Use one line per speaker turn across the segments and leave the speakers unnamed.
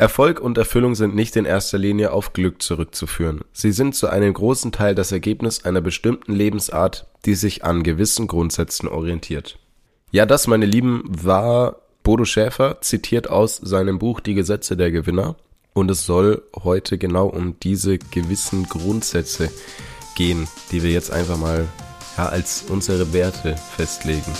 Erfolg und Erfüllung sind nicht in erster Linie auf Glück zurückzuführen. Sie sind zu einem großen Teil das Ergebnis einer bestimmten Lebensart, die sich an gewissen Grundsätzen orientiert. Ja, das, meine Lieben, war Bodo Schäfer, zitiert aus seinem Buch Die Gesetze der Gewinner. Und es soll heute genau um diese gewissen Grundsätze gehen, die wir jetzt einfach mal ja, als unsere Werte festlegen.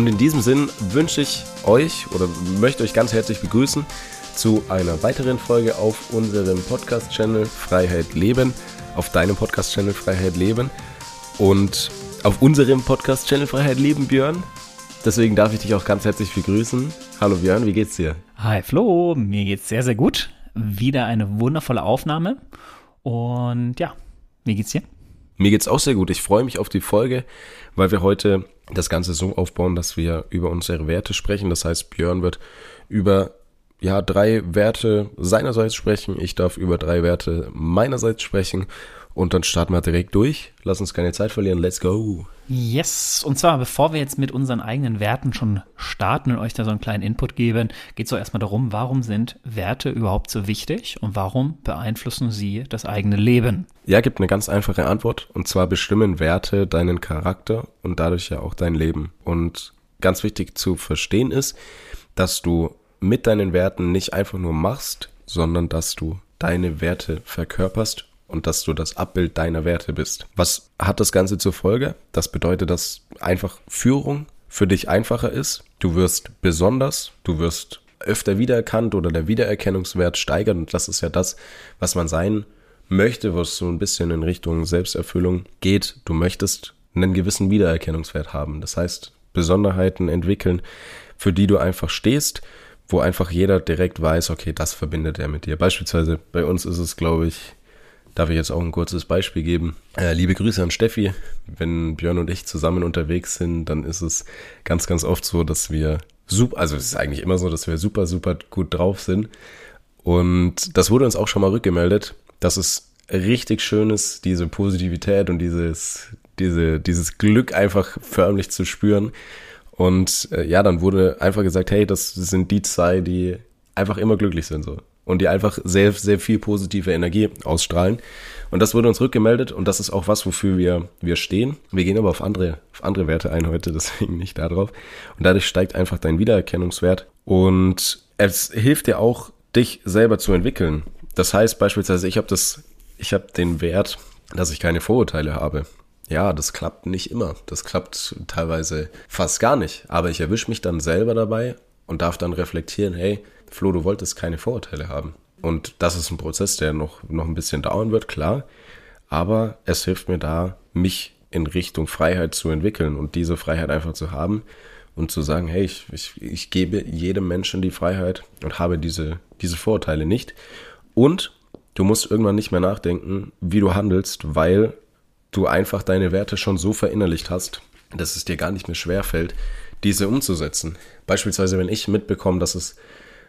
Und in diesem Sinn wünsche ich euch oder möchte euch ganz herzlich begrüßen zu einer weiteren Folge auf unserem Podcast-Channel Freiheit Leben, auf deinem Podcast-Channel Freiheit Leben und auf unserem Podcast-Channel Freiheit Leben, Björn. Deswegen darf ich dich auch ganz herzlich begrüßen. Hallo Björn, wie geht's dir?
Hi Flo, mir geht's sehr, sehr gut. Wieder eine wundervolle Aufnahme. Und ja, wie geht's dir?
Mir geht's auch sehr gut. Ich freue mich auf die Folge, weil wir heute das Ganze so aufbauen, dass wir über unsere Werte sprechen. Das heißt, Björn wird über ja, drei Werte seinerseits sprechen. Ich darf über drei Werte meinerseits sprechen. Und dann starten wir direkt durch. Lass uns keine Zeit verlieren. Let's go.
Yes. Und zwar, bevor wir jetzt mit unseren eigenen Werten schon starten und euch da so einen kleinen Input geben, geht es so erstmal darum, warum sind Werte überhaupt so wichtig und warum beeinflussen sie das eigene Leben?
Ja, gibt eine ganz einfache Antwort. Und zwar bestimmen Werte deinen Charakter und dadurch ja auch dein Leben. Und ganz wichtig zu verstehen ist, dass du mit deinen Werten nicht einfach nur machst, sondern dass du deine Werte verkörperst und dass du das Abbild deiner Werte bist. Was hat das Ganze zur Folge? Das bedeutet, dass einfach Führung für dich einfacher ist. Du wirst besonders, du wirst öfter wiedererkannt oder der Wiedererkennungswert steigert und das ist ja das, was man sein möchte, was so ein bisschen in Richtung Selbsterfüllung geht. Du möchtest einen gewissen Wiedererkennungswert haben. Das heißt, Besonderheiten entwickeln, für die du einfach stehst, wo einfach jeder direkt weiß, okay, das verbindet er mit dir. Beispielsweise bei uns ist es, glaube ich, Darf ich jetzt auch ein kurzes Beispiel geben? Äh, liebe Grüße an Steffi. Wenn Björn und ich zusammen unterwegs sind, dann ist es ganz, ganz oft so, dass wir super, also es ist eigentlich immer so, dass wir super, super gut drauf sind. Und das wurde uns auch schon mal rückgemeldet, dass es richtig schön ist, diese Positivität und dieses, diese, dieses Glück einfach förmlich zu spüren. Und äh, ja, dann wurde einfach gesagt, hey, das sind die zwei, die einfach immer glücklich sind so und die einfach sehr, sehr viel positive Energie ausstrahlen. Und das wurde uns rückgemeldet und das ist auch was, wofür wir, wir stehen. Wir gehen aber auf andere, auf andere Werte ein heute, deswegen nicht darauf. Und dadurch steigt einfach dein Wiedererkennungswert und es hilft dir auch, dich selber zu entwickeln. Das heißt beispielsweise, ich habe das, ich habe den Wert, dass ich keine Vorurteile habe. Ja, das klappt nicht immer. Das klappt teilweise fast gar nicht. Aber ich erwische mich dann selber dabei und darf dann reflektieren, hey, Flo, du wolltest keine Vorurteile haben. Und das ist ein Prozess, der noch, noch ein bisschen dauern wird, klar. Aber es hilft mir da, mich in Richtung Freiheit zu entwickeln und diese Freiheit einfach zu haben und zu sagen, hey, ich, ich, ich gebe jedem Menschen die Freiheit und habe diese, diese Vorurteile nicht. Und du musst irgendwann nicht mehr nachdenken, wie du handelst, weil du einfach deine Werte schon so verinnerlicht hast, dass es dir gar nicht mehr schwer fällt, diese umzusetzen. Beispielsweise, wenn ich mitbekomme, dass es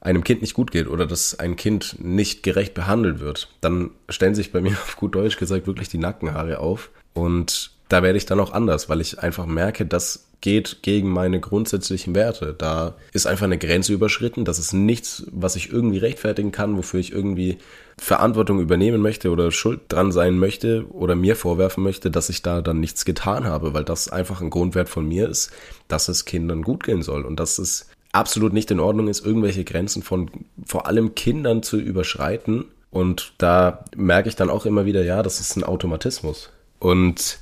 einem Kind nicht gut geht oder dass ein Kind nicht gerecht behandelt wird, dann stellen sich bei mir auf gut Deutsch gesagt wirklich die Nackenhaare auf. Und da werde ich dann auch anders, weil ich einfach merke, das geht gegen meine grundsätzlichen Werte. Da ist einfach eine Grenze überschritten. Das ist nichts, was ich irgendwie rechtfertigen kann, wofür ich irgendwie Verantwortung übernehmen möchte oder schuld dran sein möchte oder mir vorwerfen möchte, dass ich da dann nichts getan habe, weil das einfach ein Grundwert von mir ist, dass es Kindern gut gehen soll. Und das ist absolut nicht in Ordnung ist, irgendwelche Grenzen von vor allem Kindern zu überschreiten. Und da merke ich dann auch immer wieder, ja, das ist ein Automatismus. Und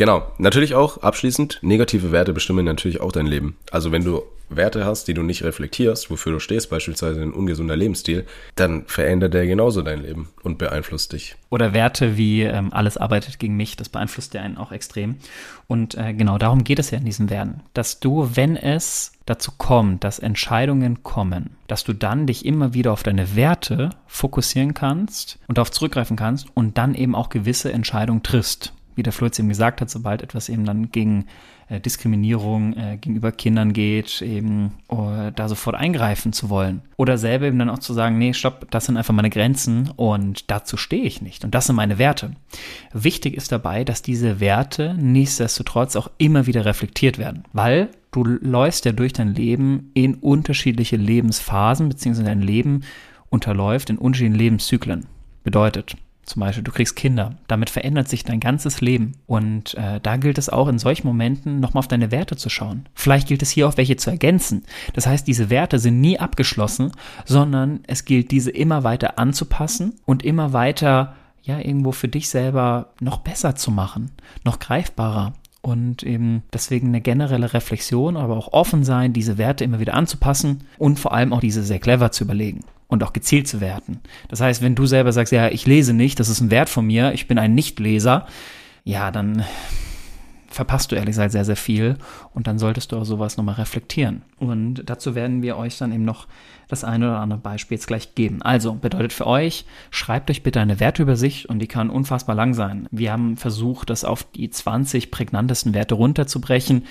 genau, natürlich auch abschließend, negative Werte bestimmen natürlich auch dein Leben. Also wenn du Werte hast, die du nicht reflektierst, wofür du stehst, beispielsweise ein ungesunder Lebensstil, dann verändert der genauso dein Leben und beeinflusst dich.
Oder Werte wie ähm, alles arbeitet gegen mich, das beeinflusst dir einen auch extrem. Und äh, genau darum geht es ja in diesen Werten, dass du, wenn es dazu kommt, dass Entscheidungen kommen, dass du dann dich immer wieder auf deine Werte fokussieren kannst und darauf zurückgreifen kannst und dann eben auch gewisse Entscheidungen triffst. Wie der Flo jetzt eben gesagt hat, sobald etwas eben dann gegen äh, Diskriminierung äh, gegenüber Kindern geht, eben uh, da sofort eingreifen zu wollen. Oder selber eben dann auch zu sagen, nee, stopp, das sind einfach meine Grenzen und dazu stehe ich nicht. Und das sind meine Werte. Wichtig ist dabei, dass diese Werte nichtsdestotrotz auch immer wieder reflektiert werden. Weil du läufst ja durch dein Leben in unterschiedliche Lebensphasen, beziehungsweise dein Leben unterläuft in unterschiedlichen Lebenszyklen. Bedeutet, zum Beispiel, du kriegst Kinder. Damit verändert sich dein ganzes Leben. Und äh, da gilt es auch in solchen Momenten nochmal auf deine Werte zu schauen. Vielleicht gilt es hier auch welche zu ergänzen. Das heißt, diese Werte sind nie abgeschlossen, sondern es gilt, diese immer weiter anzupassen und immer weiter, ja, irgendwo für dich selber noch besser zu machen, noch greifbarer. Und eben deswegen eine generelle Reflexion, aber auch offen sein, diese Werte immer wieder anzupassen und vor allem auch diese sehr clever zu überlegen und auch gezielt zu werten. Das heißt, wenn du selber sagst, ja, ich lese nicht, das ist ein Wert von mir, ich bin ein Nichtleser, ja, dann verpasst du ehrlich gesagt sehr, sehr viel und dann solltest du auch sowas nochmal reflektieren. Und dazu werden wir euch dann eben noch das eine oder andere Beispiel jetzt gleich geben. Also bedeutet für euch, schreibt euch bitte eine Werteübersicht und die kann unfassbar lang sein. Wir haben versucht, das auf die 20 prägnantesten Werte runterzubrechen.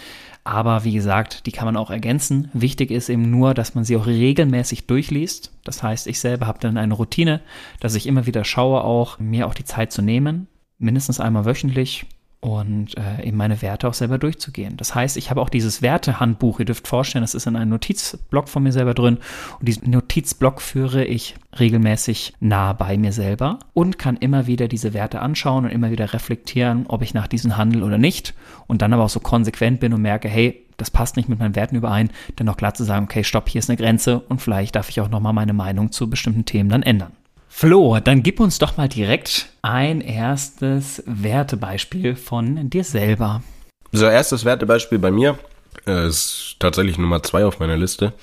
Aber wie gesagt, die kann man auch ergänzen. Wichtig ist eben nur, dass man sie auch regelmäßig durchliest. Das heißt, ich selber habe dann eine Routine, dass ich immer wieder schaue, auch mir auch die Zeit zu nehmen, mindestens einmal wöchentlich und äh, eben meine Werte auch selber durchzugehen. Das heißt, ich habe auch dieses Wertehandbuch, ihr dürft vorstellen, das ist in einem Notizblock von mir selber drin und diesen Notizblock führe ich regelmäßig nah bei mir selber und kann immer wieder diese Werte anschauen und immer wieder reflektieren, ob ich nach diesen handel oder nicht und dann aber auch so konsequent bin und merke, hey, das passt nicht mit meinen Werten überein, dann auch klar zu sagen, okay, stopp, hier ist eine Grenze und vielleicht darf ich auch nochmal meine Meinung zu bestimmten Themen dann ändern. Flo, dann gib uns doch mal direkt ein erstes Wertebeispiel von dir selber.
So, erstes Wertebeispiel bei mir äh, ist tatsächlich Nummer zwei auf meiner Liste.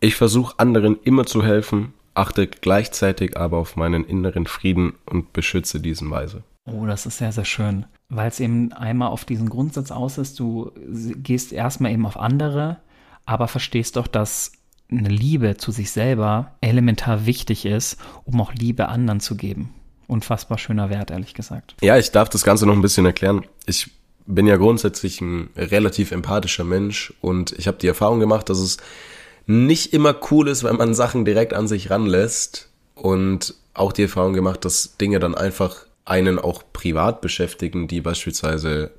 Ich versuche anderen immer zu helfen, achte gleichzeitig aber auf meinen inneren Frieden und beschütze diesen Weise.
Oh, das ist sehr, sehr schön, weil es eben einmal auf diesen Grundsatz aus ist, du gehst erstmal eben auf andere, aber verstehst doch, dass eine Liebe zu sich selber elementar wichtig ist, um auch Liebe anderen zu geben. Unfassbar schöner Wert, ehrlich gesagt.
Ja, ich darf das Ganze noch ein bisschen erklären. Ich bin ja grundsätzlich ein relativ empathischer Mensch und ich habe die Erfahrung gemacht, dass es nicht immer cool ist, wenn man Sachen direkt an sich ranlässt und auch die Erfahrung gemacht, dass Dinge dann einfach einen auch privat beschäftigen, die beispielsweise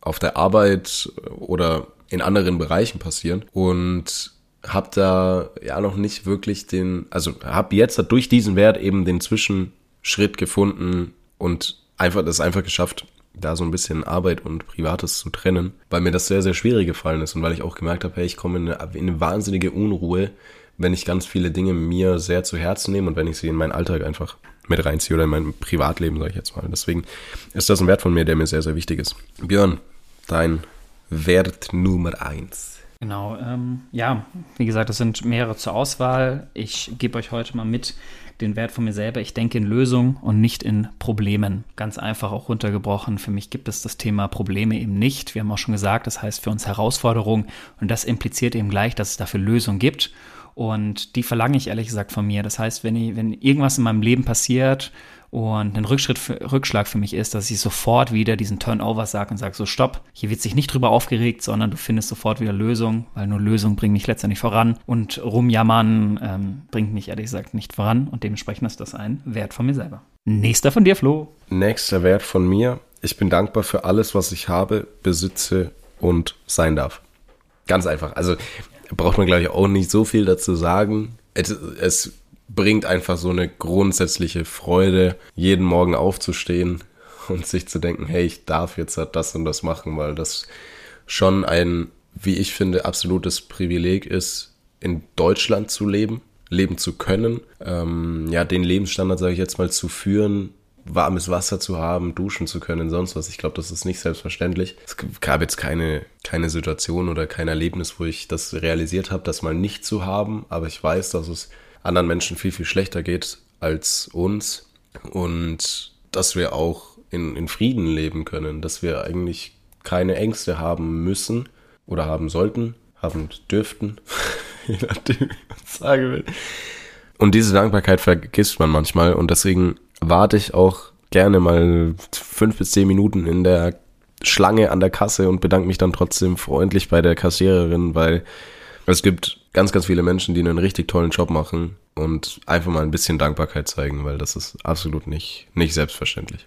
auf der Arbeit oder in anderen Bereichen passieren und habe da ja noch nicht wirklich den, also habe jetzt durch diesen Wert eben den Zwischenschritt gefunden und einfach das einfach geschafft, da so ein bisschen Arbeit und Privates zu trennen, weil mir das sehr, sehr schwierig gefallen ist und weil ich auch gemerkt habe, hey, ich komme in eine, in eine wahnsinnige Unruhe, wenn ich ganz viele Dinge mir sehr zu Herzen nehme und wenn ich sie in meinen Alltag einfach mit reinziehe oder in mein Privatleben, sage ich jetzt mal. Deswegen ist das ein Wert von mir, der mir sehr, sehr wichtig ist. Björn, dein Wert Nummer eins.
Genau, ähm, ja, wie gesagt, es sind mehrere zur Auswahl. Ich gebe euch heute mal mit den Wert von mir selber. Ich denke in Lösungen und nicht in Problemen. Ganz einfach auch runtergebrochen. Für mich gibt es das Thema Probleme eben nicht. Wir haben auch schon gesagt, das heißt für uns Herausforderungen und das impliziert eben gleich, dass es dafür Lösungen gibt. Und die verlange ich ehrlich gesagt von mir. Das heißt, wenn, ich, wenn irgendwas in meinem Leben passiert und ein Rückschritt Rückschlag für mich ist, dass ich sofort wieder diesen Turnover sage und sage, so stopp, hier wird sich nicht drüber aufgeregt, sondern du findest sofort wieder Lösungen, weil nur Lösungen bringen mich letztendlich voran und rumjammern ähm, bringt mich ehrlich gesagt nicht voran und dementsprechend ist das ein Wert von mir selber. Nächster von dir, Flo.
Nächster Wert von mir. Ich bin dankbar für alles, was ich habe, besitze und sein darf. Ganz einfach. Also braucht man, glaube ich, auch nicht so viel dazu sagen. Es, es bringt einfach so eine grundsätzliche Freude, jeden Morgen aufzustehen und sich zu denken, hey, ich darf jetzt halt das und das machen, weil das schon ein, wie ich finde, absolutes Privileg ist, in Deutschland zu leben, leben zu können, ähm, ja, den Lebensstandard, sage ich jetzt mal, zu führen, warmes Wasser zu haben, duschen zu können, sonst was. Ich glaube, das ist nicht selbstverständlich. Es gab jetzt keine, keine Situation oder kein Erlebnis, wo ich das realisiert habe, das mal nicht zu haben, aber ich weiß, dass es anderen Menschen viel, viel schlechter geht als uns und dass wir auch in, in Frieden leben können, dass wir eigentlich keine Ängste haben müssen oder haben sollten, haben dürften, je nachdem, wie man sagen will. Und diese Dankbarkeit vergisst man manchmal und deswegen warte ich auch gerne mal fünf bis zehn Minuten in der Schlange an der Kasse und bedanke mich dann trotzdem freundlich bei der Kassiererin, weil es gibt ganz, ganz viele Menschen, die einen richtig tollen Job machen und einfach mal ein bisschen Dankbarkeit zeigen, weil das ist absolut nicht, nicht selbstverständlich.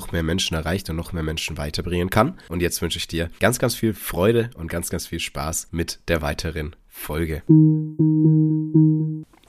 noch mehr Menschen erreicht und noch mehr Menschen weiterbringen kann. Und jetzt wünsche ich dir ganz, ganz viel Freude und ganz, ganz viel Spaß mit der weiteren Folge.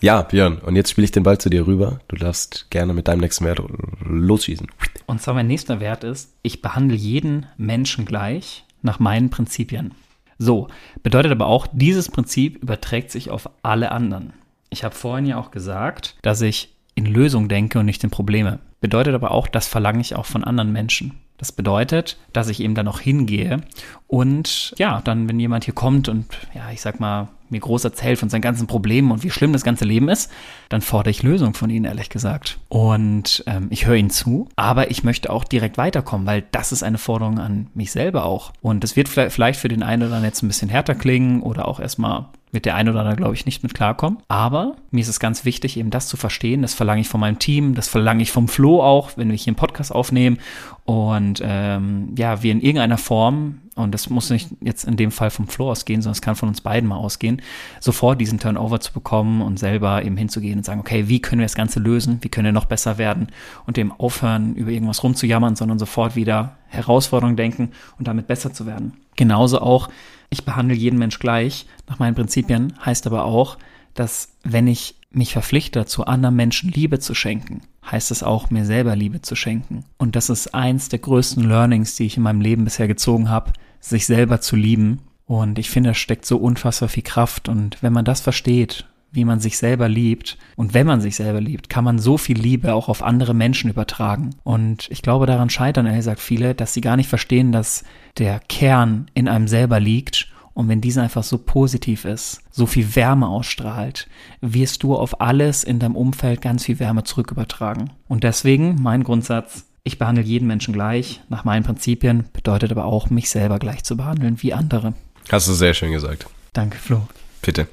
Ja, Björn, und jetzt spiele ich den Ball zu dir rüber. Du darfst gerne mit deinem nächsten Wert losschießen.
Und zwar mein nächster Wert ist, ich behandle jeden Menschen gleich nach meinen Prinzipien. So, bedeutet aber auch, dieses Prinzip überträgt sich auf alle anderen. Ich habe vorhin ja auch gesagt, dass ich in Lösung denke und nicht in Probleme. Bedeutet aber auch, das verlange ich auch von anderen Menschen. Das bedeutet, dass ich eben dann auch hingehe und ja, dann, wenn jemand hier kommt und ja, ich sag mal, mir groß erzählt von seinen ganzen Problemen und wie schlimm das ganze Leben ist, dann fordere ich Lösungen von ihnen, ehrlich gesagt. Und ähm, ich höre ihnen zu, aber ich möchte auch direkt weiterkommen, weil das ist eine Forderung an mich selber auch. Und es wird vielleicht für den einen oder anderen jetzt ein bisschen härter klingen oder auch erstmal wird der eine oder andere, glaube ich, nicht mit klarkommen. Aber mir ist es ganz wichtig, eben das zu verstehen. Das verlange ich von meinem Team, das verlange ich vom Flo auch, wenn wir hier einen Podcast aufnehmen. Und ähm, ja, wir in irgendeiner Form und das muss nicht jetzt in dem Fall vom Flo ausgehen, sondern es kann von uns beiden mal ausgehen, sofort diesen Turnover zu bekommen und selber eben hinzugehen und sagen, okay, wie können wir das Ganze lösen, wie können wir noch besser werden und dem aufhören, über irgendwas rumzujammern, sondern sofort wieder Herausforderungen denken und damit besser zu werden. Genauso auch, ich behandle jeden Mensch gleich nach meinen Prinzipien, heißt aber auch, dass wenn ich mich verpflichte dazu, anderen Menschen Liebe zu schenken, heißt es auch, mir selber Liebe zu schenken. Und das ist eins der größten Learnings, die ich in meinem Leben bisher gezogen habe, sich selber zu lieben. Und ich finde, da steckt so unfassbar viel Kraft. Und wenn man das versteht, wie man sich selber liebt, und wenn man sich selber liebt, kann man so viel Liebe auch auf andere Menschen übertragen. Und ich glaube, daran scheitern, ehrlich gesagt, viele, dass sie gar nicht verstehen, dass der Kern in einem selber liegt und wenn dieser einfach so positiv ist, so viel Wärme ausstrahlt, wirst du auf alles in deinem Umfeld ganz viel Wärme zurück übertragen. Und deswegen mein Grundsatz, ich behandle jeden Menschen gleich, nach meinen Prinzipien, bedeutet aber auch, mich selber gleich zu behandeln wie andere.
Hast du sehr schön gesagt.
Danke, Flo.
Bitte.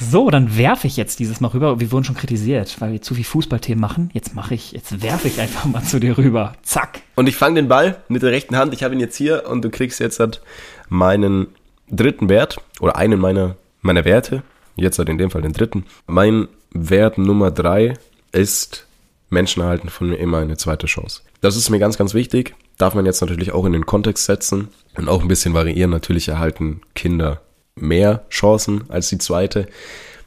So, dann werfe ich jetzt dieses Mal rüber. Wir wurden schon kritisiert, weil wir zu viel Fußballthemen machen. Jetzt mache ich, jetzt werfe ich einfach mal zu dir rüber. Zack.
Und ich fange den Ball mit der rechten Hand. Ich habe ihn jetzt hier und du kriegst jetzt halt meinen dritten Wert oder einen meiner, meiner Werte, jetzt halt in dem Fall den dritten. Mein Wert Nummer drei ist, Menschen erhalten von mir immer eine zweite Chance. Das ist mir ganz, ganz wichtig. Darf man jetzt natürlich auch in den Kontext setzen und auch ein bisschen variieren. Natürlich erhalten Kinder mehr Chancen als die zweite.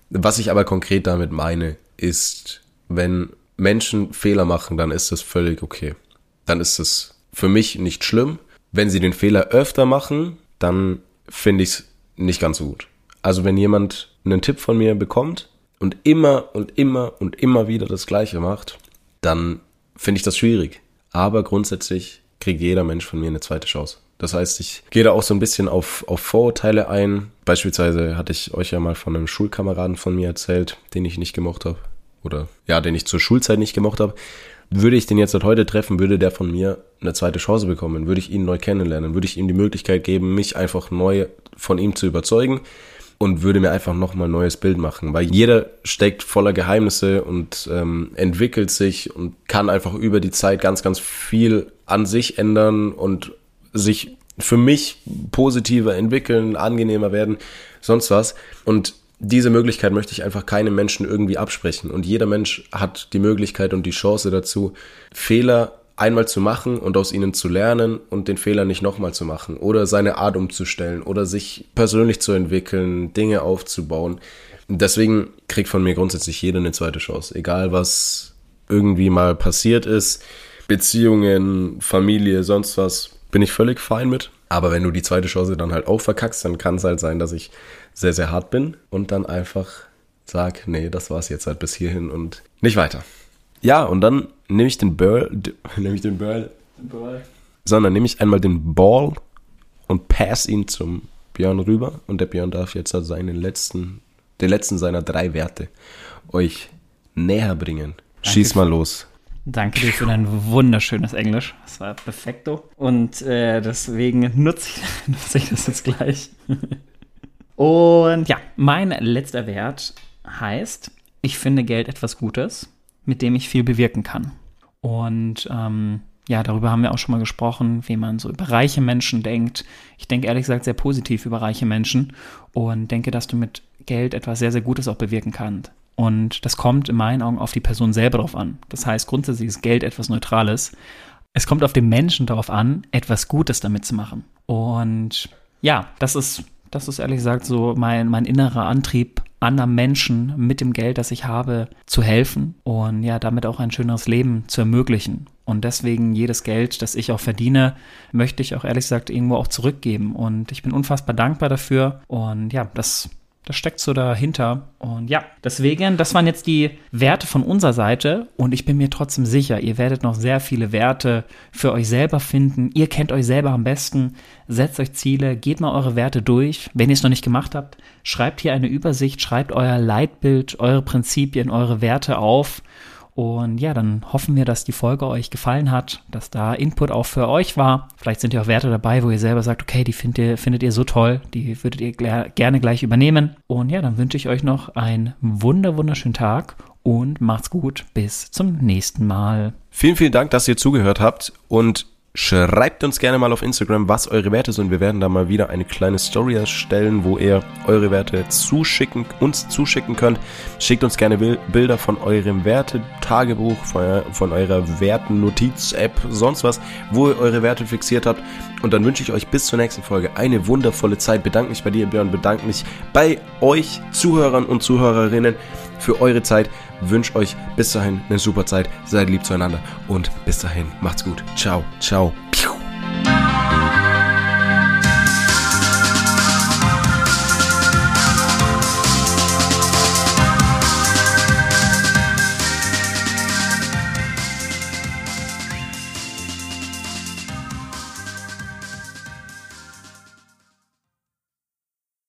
Was ich aber konkret damit meine, ist, wenn Menschen Fehler machen, dann ist das völlig okay. Dann ist es für mich nicht schlimm. Wenn sie den Fehler öfter machen, dann finde ich es nicht ganz so gut. Also wenn jemand einen Tipp von mir bekommt und immer und immer und immer wieder das Gleiche macht, dann finde ich das schwierig. Aber grundsätzlich kriegt jeder Mensch von mir eine zweite Chance. Das heißt, ich gehe da auch so ein bisschen auf, auf Vorurteile ein. Beispielsweise hatte ich euch ja mal von einem Schulkameraden von mir erzählt, den ich nicht gemocht habe. Oder ja, den ich zur Schulzeit nicht gemocht habe. Würde ich den jetzt heute treffen, würde der von mir eine zweite Chance bekommen, würde ich ihn neu kennenlernen, würde ich ihm die Möglichkeit geben, mich einfach neu von ihm zu überzeugen und würde mir einfach nochmal ein neues Bild machen, weil jeder steckt voller Geheimnisse und ähm, entwickelt sich und kann einfach über die Zeit ganz, ganz viel an sich ändern und sich für mich positiver entwickeln, angenehmer werden, sonst was. Und diese Möglichkeit möchte ich einfach keinem Menschen irgendwie absprechen. Und jeder Mensch hat die Möglichkeit und die Chance dazu, Fehler einmal zu machen und aus ihnen zu lernen und den Fehler nicht nochmal zu machen oder seine Art umzustellen oder sich persönlich zu entwickeln, Dinge aufzubauen. Deswegen kriegt von mir grundsätzlich jeder eine zweite Chance, egal was irgendwie mal passiert ist, Beziehungen, Familie, sonst was, bin ich völlig fein mit. Aber wenn du die zweite Chance dann halt auch verkackst, dann kann es halt sein, dass ich sehr, sehr hart bin und dann einfach sag, nee, das war's jetzt halt bis hierhin und nicht weiter. Ja, und dann nehme ich den Ball, nehme ich den Ball, sondern nehme ich einmal den Ball und pass ihn zum Björn rüber und der Björn darf jetzt also seinen letzten, den letzten seiner drei Werte euch näher bringen. Schieß mal los.
Danke dir für dein wunderschönes Englisch. Das war perfekto. Und äh, deswegen nutze ich, nutze ich das jetzt gleich. Und ja, mein letzter Wert heißt, ich finde Geld etwas Gutes, mit dem ich viel bewirken kann. Und ähm, ja, darüber haben wir auch schon mal gesprochen, wie man so über reiche Menschen denkt. Ich denke ehrlich gesagt sehr positiv über reiche Menschen und denke, dass du mit Geld etwas sehr, sehr Gutes auch bewirken kannst. Und das kommt in meinen Augen auf die Person selber drauf an. Das heißt, grundsätzlich ist Geld etwas Neutrales. Es kommt auf den Menschen darauf an, etwas Gutes damit zu machen. Und ja, das ist, das ist ehrlich gesagt so mein, mein innerer Antrieb, anderen Menschen mit dem Geld, das ich habe, zu helfen und ja, damit auch ein schöneres Leben zu ermöglichen. Und deswegen jedes Geld, das ich auch verdiene, möchte ich auch ehrlich gesagt irgendwo auch zurückgeben. Und ich bin unfassbar dankbar dafür. Und ja, das das steckt so dahinter. Und ja, deswegen, das waren jetzt die Werte von unserer Seite. Und ich bin mir trotzdem sicher, ihr werdet noch sehr viele Werte für euch selber finden. Ihr kennt euch selber am besten. Setzt euch Ziele, geht mal eure Werte durch. Wenn ihr es noch nicht gemacht habt, schreibt hier eine Übersicht, schreibt euer Leitbild, eure Prinzipien, eure Werte auf. Und ja, dann hoffen wir, dass die Folge euch gefallen hat, dass da Input auch für euch war. Vielleicht sind ja auch Werte dabei, wo ihr selber sagt, okay, die findet ihr, findet ihr so toll, die würdet ihr gerne gleich übernehmen. Und ja, dann wünsche ich euch noch einen wunder, wunderschönen Tag und macht's gut. Bis zum nächsten Mal.
Vielen, vielen Dank, dass ihr zugehört habt und Schreibt uns gerne mal auf Instagram, was eure Werte sind. Wir werden da mal wieder eine kleine Story erstellen, wo ihr eure Werte zuschicken, uns zuschicken könnt. Schickt uns gerne Bilder von eurem Wertetagebuch, von, eurer Werten-Notiz-App, sonst was, wo ihr eure Werte fixiert habt. Und dann wünsche ich euch bis zur nächsten Folge eine wundervolle Zeit. Bedanke mich bei dir, Björn, bedanke mich bei euch Zuhörern und Zuhörerinnen für eure Zeit. Wünsche euch bis dahin eine super Zeit. Seid lieb zueinander und bis dahin macht's gut. Ciao, ciao.